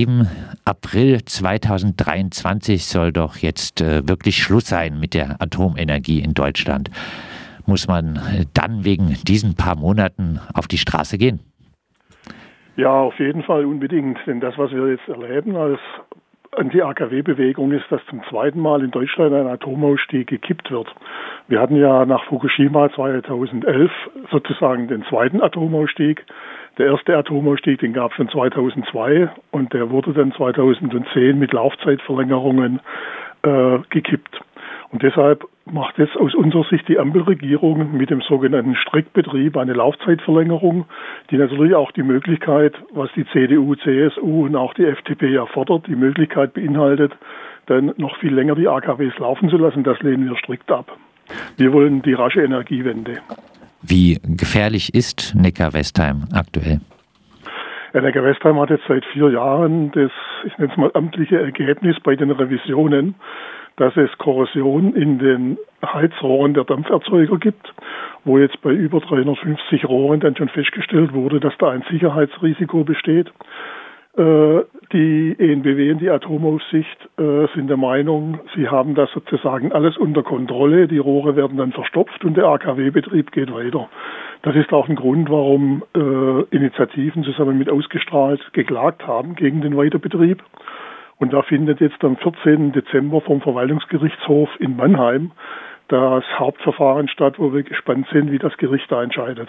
Im April 2023 soll doch jetzt äh, wirklich Schluss sein mit der Atomenergie in Deutschland. Muss man äh, dann wegen diesen paar Monaten auf die Straße gehen? Ja, auf jeden Fall unbedingt. Denn das, was wir jetzt erleben als Anti-AKW-Bewegung, ist, dass zum zweiten Mal in Deutschland ein Atomausstieg gekippt wird. Wir hatten ja nach Fukushima 2011 sozusagen den zweiten Atomausstieg. Der erste Atomausstieg, den gab es schon 2002 und der wurde dann 2010 mit Laufzeitverlängerungen äh, gekippt. Und deshalb macht jetzt aus unserer Sicht die Ampelregierung mit dem sogenannten Streckbetrieb eine Laufzeitverlängerung, die natürlich auch die Möglichkeit, was die CDU, CSU und auch die FDP ja fordert, die Möglichkeit beinhaltet, dann noch viel länger die AKWs laufen zu lassen. Das lehnen wir strikt ab. Wir wollen die rasche Energiewende. Wie gefährlich ist Neckar-Westheim aktuell? Ja, Neckar-Westheim hat jetzt seit vier Jahren das, ich nenne es mal, amtliche Ergebnis bei den Revisionen, dass es Korrosion in den Heizrohren der Dampferzeuger gibt, wo jetzt bei über 350 Rohren dann schon festgestellt wurde, dass da ein Sicherheitsrisiko besteht. Äh, die ENBW und die Atomaufsicht äh, sind der Meinung, sie haben das sozusagen alles unter Kontrolle. Die Rohre werden dann verstopft und der AKW-Betrieb geht weiter. Das ist auch ein Grund, warum äh, Initiativen zusammen mit ausgestrahlt geklagt haben gegen den Weiterbetrieb. Und da findet jetzt am 14. Dezember vom Verwaltungsgerichtshof in Mannheim das Hauptverfahren statt, wo wir gespannt sind, wie das Gericht da entscheidet.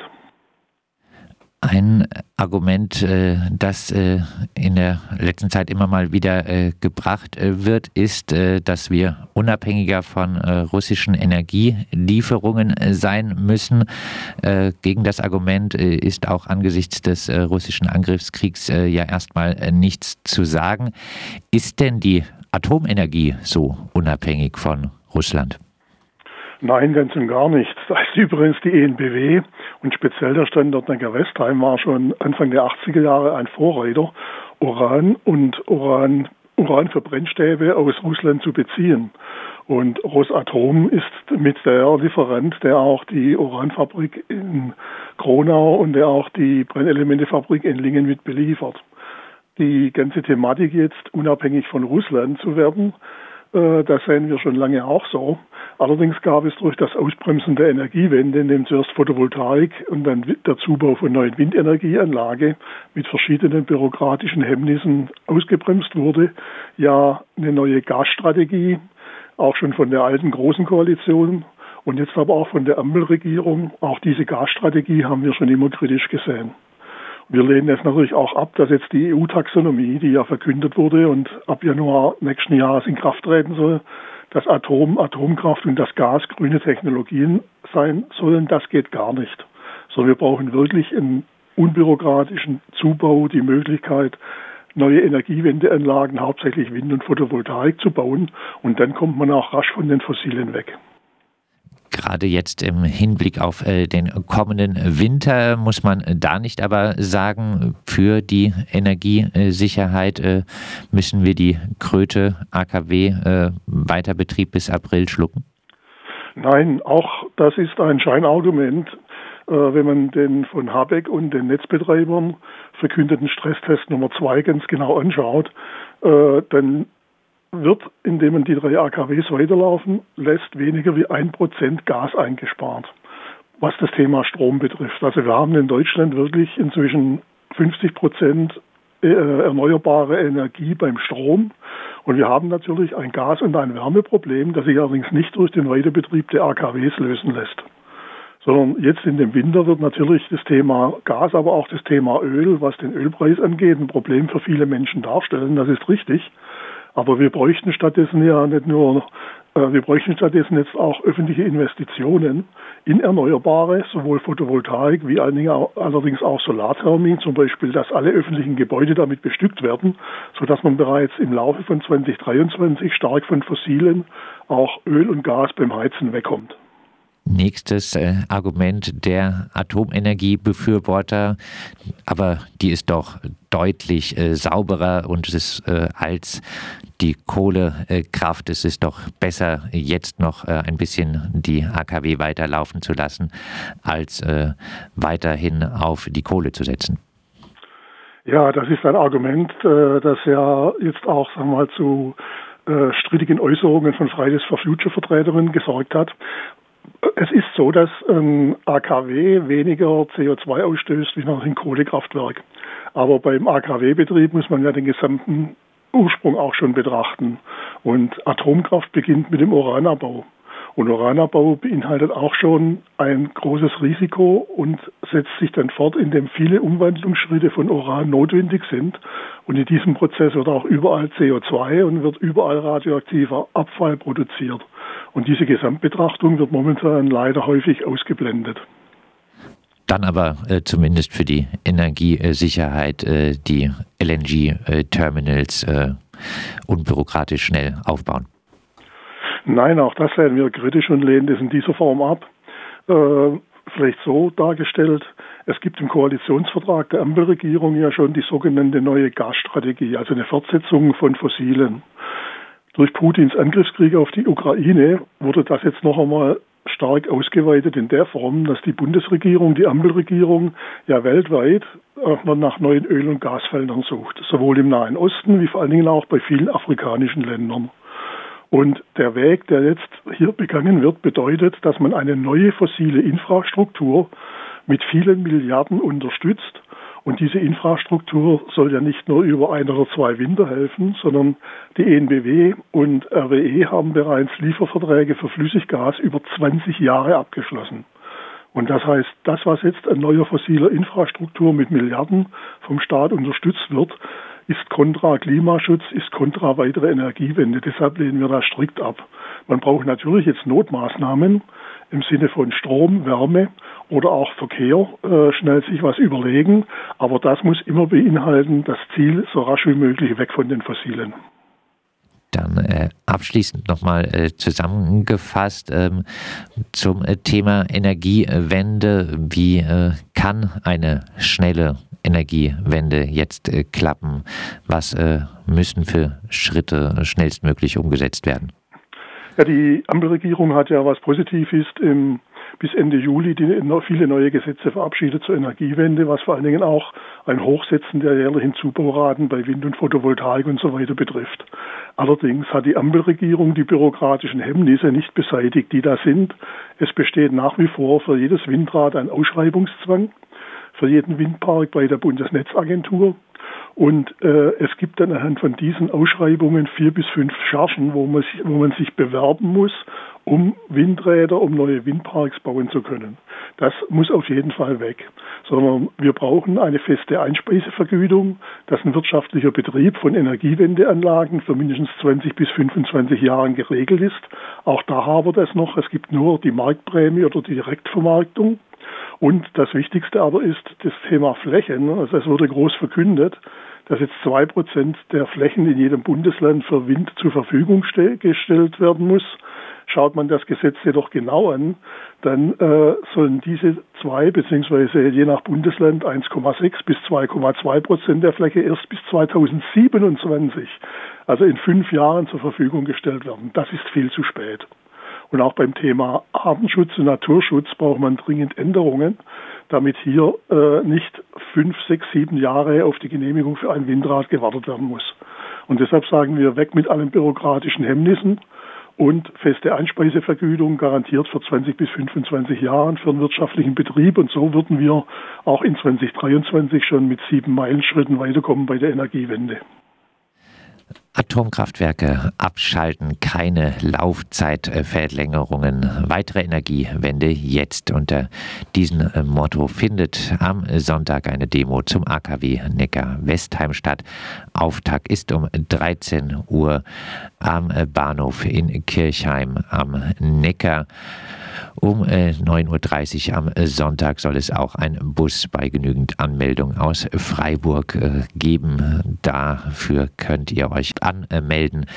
Ein Argument, äh, das äh, in der letzten Zeit immer mal wieder äh, gebracht wird, ist, dass wir unabhängiger von russischen Energielieferungen sein müssen. Gegen das Argument ist auch angesichts des russischen Angriffskriegs ja erstmal nichts zu sagen. Ist denn die Atomenergie so unabhängig von Russland? Nein, ganz und gar nicht. Das ist übrigens die ENBW und speziell der Standort Neckar-Westheim war schon Anfang der 80er Jahre ein Vorreiter, Uran und Uran, Uran für Brennstäbe aus Russland zu beziehen. Und Rosatom ist mit der Lieferant, der auch die Uranfabrik in Kronau und der auch die Brennelementefabrik in Lingen mit beliefert. Die ganze Thematik jetzt unabhängig von Russland zu werden, das sehen wir schon lange auch so. Allerdings gab es durch das Ausbremsen der Energiewende, in dem zuerst Photovoltaik und dann der Zubau von neuen Windenergieanlage mit verschiedenen bürokratischen Hemmnissen ausgebremst wurde, ja eine neue Gasstrategie, auch schon von der alten großen Koalition und jetzt aber auch von der Ampelregierung. Auch diese Gasstrategie haben wir schon immer kritisch gesehen. Wir lehnen es natürlich auch ab, dass jetzt die EU-Taxonomie, die ja verkündet wurde und ab Januar nächsten Jahres in Kraft treten soll, dass Atom, Atomkraft und das Gas grüne Technologien sein sollen. Das geht gar nicht. Sondern wir brauchen wirklich einen unbürokratischen Zubau, die Möglichkeit, neue Energiewendeanlagen, hauptsächlich Wind- und Photovoltaik zu bauen. Und dann kommt man auch rasch von den Fossilen weg. Gerade jetzt im Hinblick auf äh, den kommenden Winter muss man da nicht aber sagen, für die Energiesicherheit äh, müssen wir die Kröte AKW äh, Weiterbetrieb bis April schlucken? Nein, auch das ist ein Scheinargument. Wenn man den von Habeck und den Netzbetreibern verkündeten Stresstest Nummer zwei ganz genau anschaut, dann wird, indem man die drei AKWs weiterlaufen lässt, weniger wie ein Prozent Gas eingespart, was das Thema Strom betrifft. Also wir haben in Deutschland wirklich inzwischen 50 Prozent äh, erneuerbare Energie beim Strom. Und wir haben natürlich ein Gas- und ein Wärmeproblem, das sich allerdings nicht durch den Weiterbetrieb der AKWs lösen lässt. Sondern jetzt in dem Winter wird natürlich das Thema Gas, aber auch das Thema Öl, was den Ölpreis angeht, ein Problem für viele Menschen darstellen. Das ist richtig. Aber wir bräuchten stattdessen ja nicht nur, äh, wir bräuchten stattdessen jetzt auch öffentliche Investitionen in Erneuerbare, sowohl Photovoltaik wie allerdings auch Solarthermie, zum Beispiel, dass alle öffentlichen Gebäude damit bestückt werden, sodass man bereits im Laufe von 2023 stark von fossilen, auch Öl und Gas beim Heizen wegkommt. Nächstes äh, Argument der Atomenergiebefürworter, aber die ist doch deutlich äh, sauberer und es ist äh, als die Kohlekraft. es ist doch besser, jetzt noch äh, ein bisschen die AKW weiterlaufen zu lassen, als äh, weiterhin auf die Kohle zu setzen. Ja, das ist ein Argument, äh, das ja jetzt auch sagen wir mal, zu strittigen Äußerungen von Fridays for Future Vertreterinnen gesorgt hat. Es ist so, dass ein AKW weniger CO2 ausstößt wie noch ein Kohlekraftwerk. Aber beim AKW-Betrieb muss man ja den gesamten Ursprung auch schon betrachten. Und Atomkraft beginnt mit dem Uranabbau. Und Uranabbau beinhaltet auch schon ein großes Risiko und setzt sich dann fort, indem viele Umwandlungsschritte von Uran notwendig sind. Und in diesem Prozess wird auch überall CO2 und wird überall radioaktiver Abfall produziert. Und diese Gesamtbetrachtung wird momentan leider häufig ausgeblendet dann aber äh, zumindest für die Energiesicherheit äh, die LNG-Terminals äh, unbürokratisch schnell aufbauen. Nein, auch das sehen wir kritisch und lehnen das in dieser Form ab. Äh, vielleicht so dargestellt, es gibt im Koalitionsvertrag der Ampelregierung ja schon die sogenannte neue Gasstrategie, also eine Fortsetzung von fossilen. Durch Putins Angriffskrieg auf die Ukraine wurde das jetzt noch einmal stark ausgeweitet in der Form, dass die Bundesregierung, die Ampelregierung ja weltweit nach neuen Öl- und Gasfeldern sucht, sowohl im Nahen Osten wie vor allen Dingen auch bei vielen afrikanischen Ländern. Und der Weg, der jetzt hier begangen wird, bedeutet, dass man eine neue fossile Infrastruktur mit vielen Milliarden unterstützt. Und diese Infrastruktur soll ja nicht nur über ein oder zwei Winter helfen, sondern die ENBW und RWE haben bereits Lieferverträge für Flüssiggas über 20 Jahre abgeschlossen. Und das heißt, das, was jetzt an neuer fossiler Infrastruktur mit Milliarden vom Staat unterstützt wird, ist kontra Klimaschutz, ist kontra weitere Energiewende. Deshalb lehnen wir das strikt ab. Man braucht natürlich jetzt Notmaßnahmen im Sinne von Strom, Wärme oder auch Verkehr, äh, schnell sich was überlegen. Aber das muss immer beinhalten, das Ziel so rasch wie möglich weg von den Fossilen. Dann äh, abschließend nochmal äh, zusammengefasst ähm, zum äh, Thema Energiewende. Wie äh, kann eine schnelle Energiewende jetzt klappen? Was müssen für Schritte schnellstmöglich umgesetzt werden? Ja, die Ampelregierung hat ja was positiv ist im bis Ende Juli die, viele neue Gesetze verabschiedet zur Energiewende, was vor allen Dingen auch ein Hochsetzen der jährlichen Zubauraten bei Wind- und Photovoltaik und so weiter betrifft. Allerdings hat die Ampelregierung die bürokratischen Hemmnisse nicht beseitigt, die da sind. Es besteht nach wie vor für jedes Windrad ein Ausschreibungszwang für jeden Windpark bei der Bundesnetzagentur. Und äh, es gibt dann anhand von diesen Ausschreibungen vier bis fünf Chargen, wo man, sich, wo man sich bewerben muss, um Windräder, um neue Windparks bauen zu können. Das muss auf jeden Fall weg. Sondern wir brauchen eine feste Einspeisevergütung, dass ein wirtschaftlicher Betrieb von Energiewendeanlagen für mindestens 20 bis 25 Jahren geregelt ist. Auch da haben wir das noch. Es gibt nur die Marktprämie oder die Direktvermarktung. Und das Wichtigste aber ist das Thema Flächen. Also es wurde groß verkündet, dass jetzt zwei Prozent der Flächen in jedem Bundesland für Wind zur Verfügung gestellt werden muss. Schaut man das Gesetz jedoch genau an, dann äh, sollen diese zwei beziehungsweise je nach Bundesland 1,6 bis 2,2 Prozent der Fläche erst bis 2027, also in fünf Jahren zur Verfügung gestellt werden. Das ist viel zu spät. Und auch beim Thema Artenschutz und Naturschutz braucht man dringend Änderungen, damit hier äh, nicht fünf, sechs, sieben Jahre auf die Genehmigung für ein Windrad gewartet werden muss. Und deshalb sagen wir weg mit allen bürokratischen Hemmnissen und feste Einspeisevergütung garantiert für 20 bis 25 Jahren für einen wirtschaftlichen Betrieb. Und so würden wir auch in 2023 schon mit sieben Meilenschritten weiterkommen bei der Energiewende. Atomkraftwerke abschalten, keine Laufzeitverlängerungen, weitere Energiewende jetzt. Unter diesem Motto findet am Sonntag eine Demo zum AKW Neckar-Westheim statt. Auftakt ist um 13 Uhr am Bahnhof in Kirchheim am Neckar. Um äh, 9.30 Uhr am Sonntag soll es auch einen Bus bei genügend Anmeldung aus Freiburg äh, geben. Dafür könnt ihr euch anmelden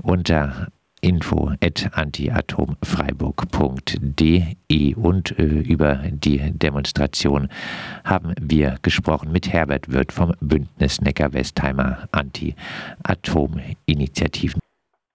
unter info@antiatomfreiburg.de und äh, über die Demonstration haben wir gesprochen mit Herbert Wirth vom Bündnis Neckar-Westheimer Anti-Atom-Initiativen.